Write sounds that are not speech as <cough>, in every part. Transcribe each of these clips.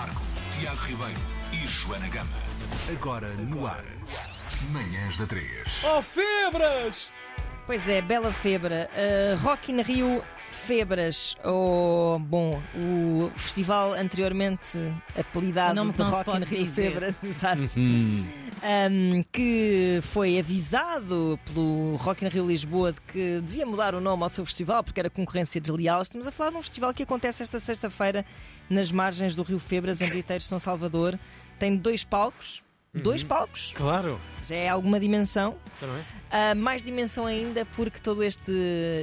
Marco, Tiago Ribeiro e Joana Gama. Agora no ar. Manhãs da 3. Oh, febras! Pois é, Bela Febra. Uh, Rock in Rio Febras, ou bom, o festival anteriormente apelidado O nome de Rock in Rio dizer. Febras, <laughs> exato. Um, que foi avisado pelo Rock in Rio Lisboa de que devia mudar o nome ao seu festival porque era concorrência desleal. Estamos a falar de um festival que acontece esta sexta-feira nas margens do Rio Febras, em Briteiros, São Salvador. Tem dois palcos. Dois palcos, Claro. já é alguma dimensão. Não é? Ah, mais dimensão ainda porque todo este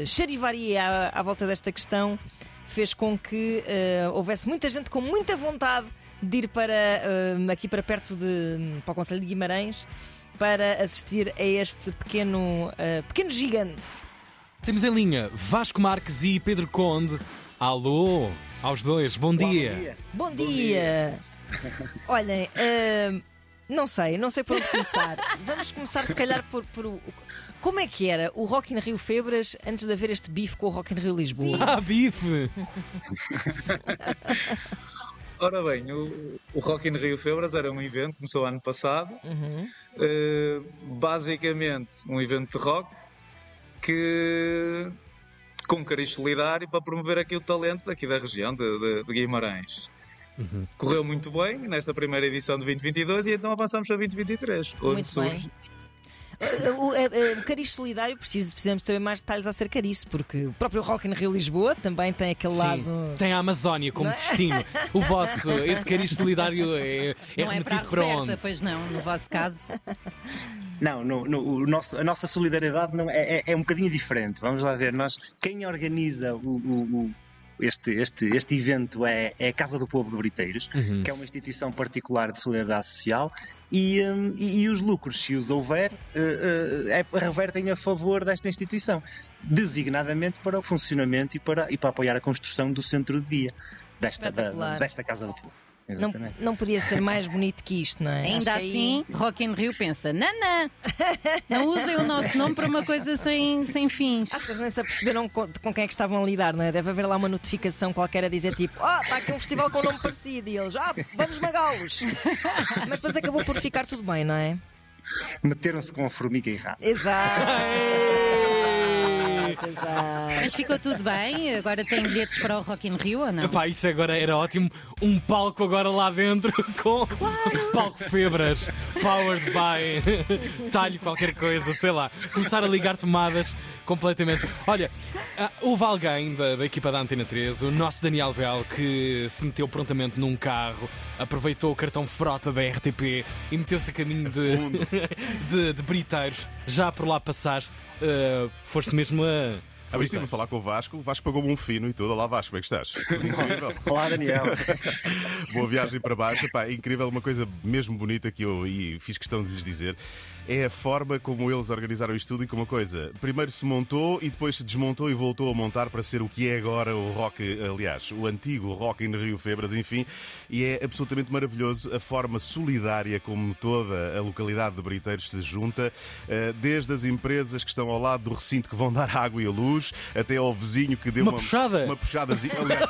charivaria à, à volta desta questão fez com que ah, houvesse muita gente com muita vontade de ir para ah, aqui para perto de para o Conselho de Guimarães para assistir a este pequeno ah, pequeno gigante. Temos em linha Vasco Marques e Pedro Conde. Alô, aos dois, bom dia. Bom, dia! <laughs> <laughs> Olhem, ah, não sei, não sei por onde começar. Vamos começar se calhar por, por o- como é que era o Rock in Rio Febras antes de haver este bife com o Rock in Rio Lisboa? Ah, bife! <laughs> Ora bem, o, o Rock in Rio Febras era um evento, começou ano passado, Uhum. eh, basicamente um evento de rock que com cariz solidário para promover aqui o talento aqui da região de, de- de Guimarães. Correu muito bem nesta primeira edição de 2022 e então avançamos a 2023, onde Muito surge O, o, o cariz solidário, preciso, precisamos saber mais detalhes acerca disso, porque o próprio Rock in Rio Lisboa também tem aquele lado. Sim, tem a Amazónia como Não é? destino. O vosso, <laughs> esse cariz solidário é, é não é para a remetido para, Roberta, onde? pois não, no vosso caso. Não, no, no- o nosso- a nossa solidariedade não é, é- é um bocadinho diferente. Vamos lá ver, nós, quem organiza o- o- este, este, este evento é, é a Casa do Povo de Briteiros, Uhum. que é uma instituição particular de solidariedade social, e, hum, e- e os lucros, se os houver, eh, eh, é- revertem a favor desta instituição, designadamente para o funcionamento e para, e para apoiar a construção do centro de dia desta, da- desta Casa do Povo. Não, não podia ser mais bonito que isto, não é? Acho Ainda aí- assim, Rock in Rio pensa: nanã, não usem o nosso nome para uma coisa sem, sem fins. Acho que eles nem se aperceberam com, com quem é que estavam a lidar, não é? Deve haver lá uma notificação qualquer a dizer tipo: Ah, está aqui um festival com nome parecido. E eles: Ah, vamos esmagá-los. Mas depois acabou por ficar tudo bem, não é? Meteram-se com a formiga errada. Exato. Exato. Mas ficou tudo bem, agora tem bilhetes para o Rock in Rio ou não? Epá, isso agora era ótimo. Um palco agora lá dentro <laughs> com palco febras, powered by <laughs> talho qualquer coisa, sei lá. Começar a ligar tomadas completamente. Olha, ah, houve alguém da, da equipa da Antena 3, o nosso Daniel Bell, que se meteu prontamente num carro, aproveitou o cartão frota da RTP e meteu-se a caminho de, <laughs> de, de Briteiros. Já por lá passaste, ah, foste mesmo a. a Ah, mas estive a falar com o Vasco, o Vasco pagou-me um fino e tudo. Olá Vasco, como é que estás? <laughs> Incrível. Olá, Daniel. <laughs> Boa viagem para baixo. Pá, é incrível, uma coisa mesmo bonita que eu e fiz questão de lhes dizer. É a forma como eles organizaram isto tudo e como uma coisa. Primeiro se montou e depois se desmontou e voltou a montar para ser o que é agora o rock, aliás, o antigo rock in Rio Febras, enfim. E é absolutamente maravilhoso a forma solidária como toda a localidade de Briteiros se junta, eh, desde as empresas que estão ao lado do recinto que vão dar água e a luz, até ao vizinho que deu Uma uma, puxada? uma puxadazinha, aliás,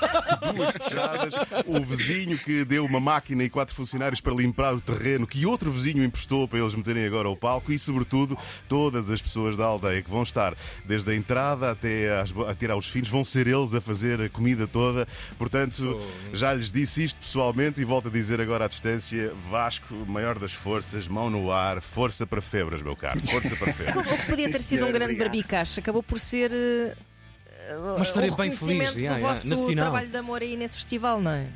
duas puxadas, o vizinho que deu uma máquina e quatro funcionários para limpar o terreno que outro vizinho emprestou para eles meterem agora ao palco e, sobretudo, todas as pessoas da aldeia que vão estar desde a entrada até, às, até aos fins, vão ser eles a fazer a comida toda. Portanto, já lhes disse isto pessoalmente e volto a dizer agora à distância: Vasco, maior das forças, mão no ar, força para febras, meu caro, força para <laughs> febras. O que podia ter sido um grande obrigado. barbicache acabou por ser. Eh, Uma história bem feliz, yeah, do yeah, vosso nacional. trabalho de amor aí nesse festival, não é?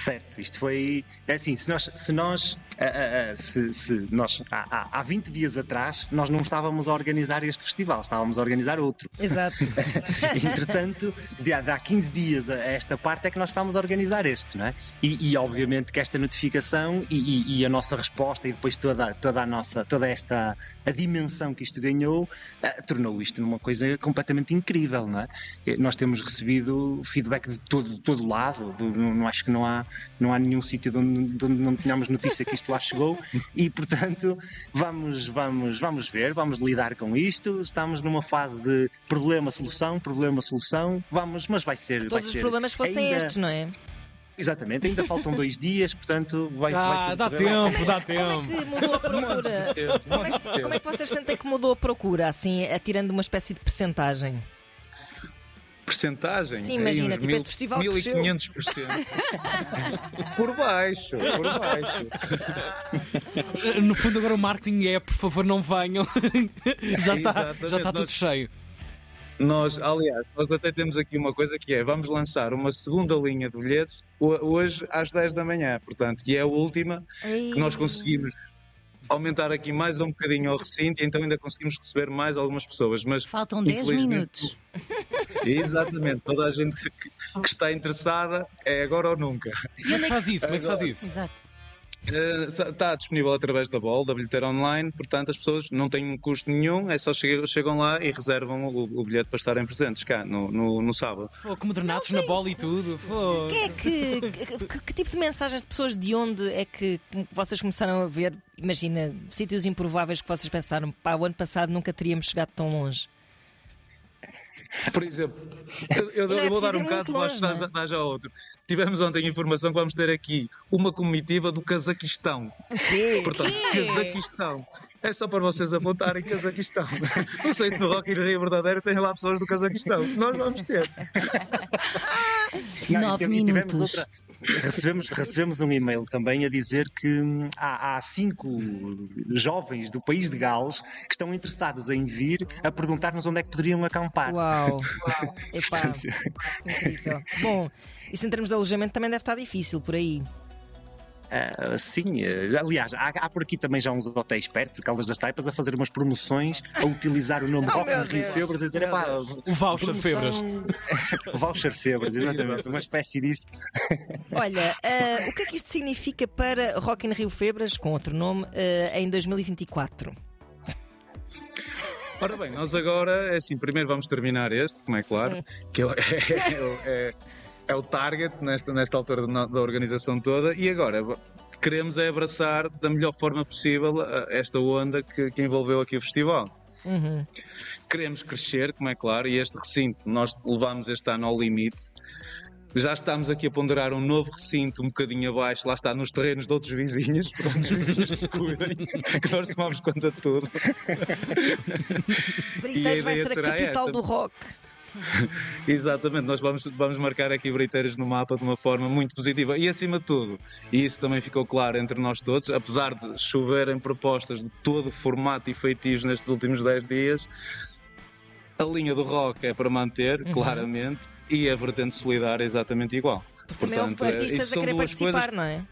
Certo, isto foi. É assim, se nós. Se nós, ah, ah, se, se nós há, há- há 20 dias atrás, nós não estávamos a organizar este festival, estávamos a organizar outro. Exato. <laughs> Entretanto, de há, de há 15 dias a esta parte é que nós estamos a organizar este, não é? E, e, obviamente que esta notificação e, e- e a nossa resposta e depois toda, toda a nossa, toda esta a dimensão que isto ganhou, ah, tornou isto numa coisa completamente incrível, não é? Eh, Nós temos recebido feedback de todo, de todo lado, de- não, não acho que não há, não há nenhum sítio de onde, de onde não tenhamos notícia que isto lá chegou e, portanto, vamos, vamos, vamos ver, vamos lidar com isto. Estamos numa fase de problema-solução, problema-solução, vamos, mas vai ser. vai Todos os ser problemas fossem ainda- estes, não é? Exatamente, ainda faltam dois dias, portanto vai, vai Ah, tudo dá correr tempo, dá Como é tempo. que mudou a procura? Como é, que- como é que vocês sentem que mudou a procura, assim, atirando uma espécie de percentagem? Percentagem? Sim, Aí imagina, tipo, este festival 1500%. por baixo, por baixo. <laughs> No fundo, agora o marketing é, por favor, não venham. <laughs> já está já está tudo nós- cheio. Nós, aliás, nós até temos aqui uma coisa que é, vamos lançar uma segunda linha de bilhetes ho- hoje às 10 da manhã, portanto, que é a última que nós conseguimos aumentar aqui mais um bocadinho ao recinto e então ainda conseguimos receber mais algumas pessoas, mas Faltam 10 infelizmente, minutos. <laughs> Exatamente, toda a gente que, que está interessada é agora ou nunca. Como é que faz isso? Como é que se faz isso? Exato. Está disponível através da BOL, da bilheteira online, portanto as pessoas não têm um custo nenhum, é só chegam, chegam lá e reservam o, o bilhete para estarem presentes cá no, no, no sábado. Pô, que modernados na bola e tudo. Pô. Quem é que, que, que- que tipo de mensagens de pessoas de onde é que vocês começaram a ver? Imagina, sítios improváveis que vocês pensaram, pá, o ano passado nunca teríamos chegado tão longe. Por exemplo, eu, eu- é eu vou dar um caso, longe, não é? dá já outro. Tivemos ontem informação que vamos ter aqui uma comitiva do Cazaquistão. quê? Portanto, Cazaquistão. É só para vocês apontarem Cazaquistão. <laughs> Não sei se no Rock in Rio verdadeiro tem lá pessoas do Cazaquistão. Nós vamos ter. E Nove e minutos. outra- Recebemos, recebemos um e-mail também a dizer que hum, há, há cinco jovens do país de Gales que estão interessados em vir a perguntar-nos onde é que poderiam acampar. Uau! <laughs> Epá, incrível. Bom, isso em termos de alojamento também deve estar difícil por aí. Ah, sim, eh, aliás, há, há por aqui também já uns hotéis perto de Caldas das Taipas a fazer umas promoções, a utilizar o nome Oh, Rock in Rio. Febras, a dizer, epá, O voucher promoção- Febras. <laughs> voucher Febras, exatamente, uma espécie disso. <laughs> Olha, ah, o que é que isto significa para Rock in Rio Febras, com outro nome, ah, em 2024? Ora bem, nós agora, é assim, primeiro vamos terminar este, como é claro, Sim. que <laughs> é, é- é- é o target nesta, nesta altura da organização toda, e agora queremos é abraçar da melhor forma possível a- esta onda que, que envolveu aqui o festival. Uhum. Queremos crescer, como é claro, e este recinto nós levamos este ano ao limite. Já estamos aqui a ponderar um novo recinto um bocadinho abaixo, lá está, nos terrenos de outros vizinhos, <laughs> portanto, os vizinhos que se cuidem, que nós tomamos conta de tudo. Briteiros vai ideia ser a será capital essa. do rock. <laughs> Exatamente, nós vamos, vamos marcar aqui Breiteiras no mapa de uma forma muito positiva e acima de tudo, e isso também ficou claro entre nós todos, apesar de choverem propostas de todo formato e feitiços nestes últimos 10 dias, a linha do rock é para manter, Uhum. claramente, e a vertente solidária é exatamente igual. Também houve Portanto, é- artistas a querer duas participar, coisas. não é?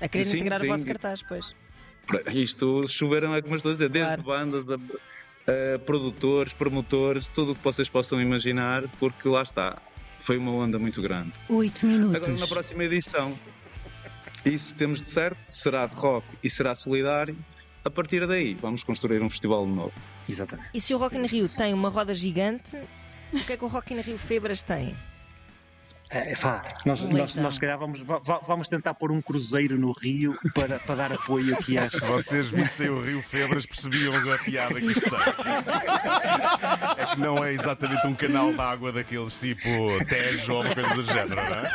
A querer Sim, integrar sim. o vosso cartaz, pois. Isto choveram, é como eu estou a dizer, desde Claro. bandas a, a produtores, promotores, tudo o que vocês possam imaginar, porque lá está, foi uma onda muito grande. 8 minutos. Agora, na próxima edição, isso temos de certo será de rock e será solidário. A partir daí, vamos construir um festival novo. Exatamente. E se o Rock in Rio tem uma roda gigante, o que é que o Rock in Rio Febras tem? É, pá, nós, nós, leitão. nós se calhar vamos, va- va- vamos tentar pôr um cruzeiro no Rio para, para dar apoio aqui a <laughs> Se vocês vissem o Rio Febras, percebiam a piada que isto tem. É que não é exatamente um canal de água daqueles tipo Tejo ou uma coisa do género, não é?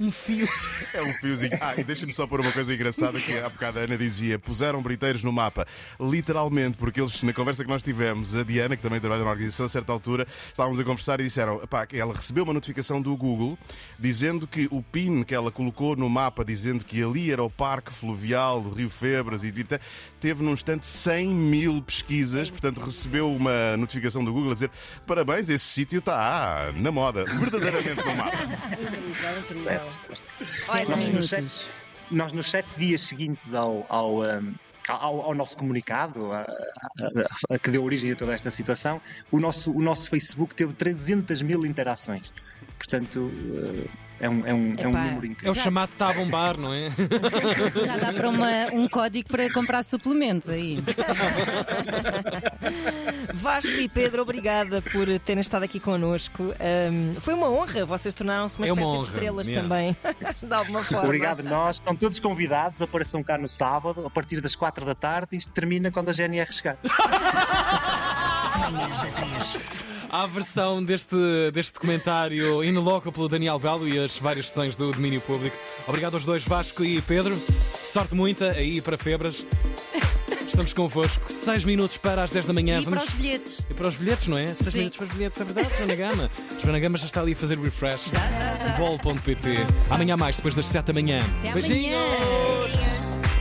Um fio. É um fiozinho. Ah, e deixa-me só pôr uma coisa engraçada que há bocado a Ana dizia: puseram briteiros no mapa. Literalmente, porque eles, na conversa que nós tivemos, a Diana, que também trabalha na organização, a certa altura, estávamos a conversar e disseram: pá, que ela recebeu uma notificação do Google dizendo que o PIN que ela colocou no mapa, dizendo que ali era o Parque Fluvial do Rio Febras e tal, teve num instante 100 mil pesquisas, portanto recebeu uma notificação do Google a dizer: parabéns, esse sítio está na moda, verdadeiramente no mapa. Incrível, incrível. 7 Olha, nos Nós, nos sete dias seguintes ao, ao, um, ao, ao nosso comunicado, a, a- a- que deu origem a toda esta situação, o nosso, o nosso Facebook teve 300 mil interações. Portanto, eh, é um, é um, é um Epá. número É o incrível. chamado está a bombar, não é? Já dá para uma- um código para comprar suplementos aí. Vasco e Pedro, obrigada por terem estado aqui connosco. Ahm, foi uma honra, vocês tornaram-se uma É uma espécie de honra, estrelas yeah. também, <laughs> de alguma forma. Obrigado, nós. Estão todos convidados, apareçam cá no sábado, a partir das 4 da tarde. Isto termina quando a GNR chegar. Manhãs da 3. À versão deste, deste documentário in loco pelo Daniel Belo e as várias sessões do domínio público. Obrigado aos dois, Vasco e Pedro. Sorte muita aí para Febras. Estamos convosco. 6 minutos para as 10 da manhã. E para os bilhetes. E para os bilhetes, não é? 6 Sim. minutos para os bilhetes, é verdade, Joana Gama. <laughs> Joana Gama já está ali a fazer refresh. Já, já, já. Bol.pt. Amanhã mais, depois das 7 da manhã. Até Beijinhos! amanhã.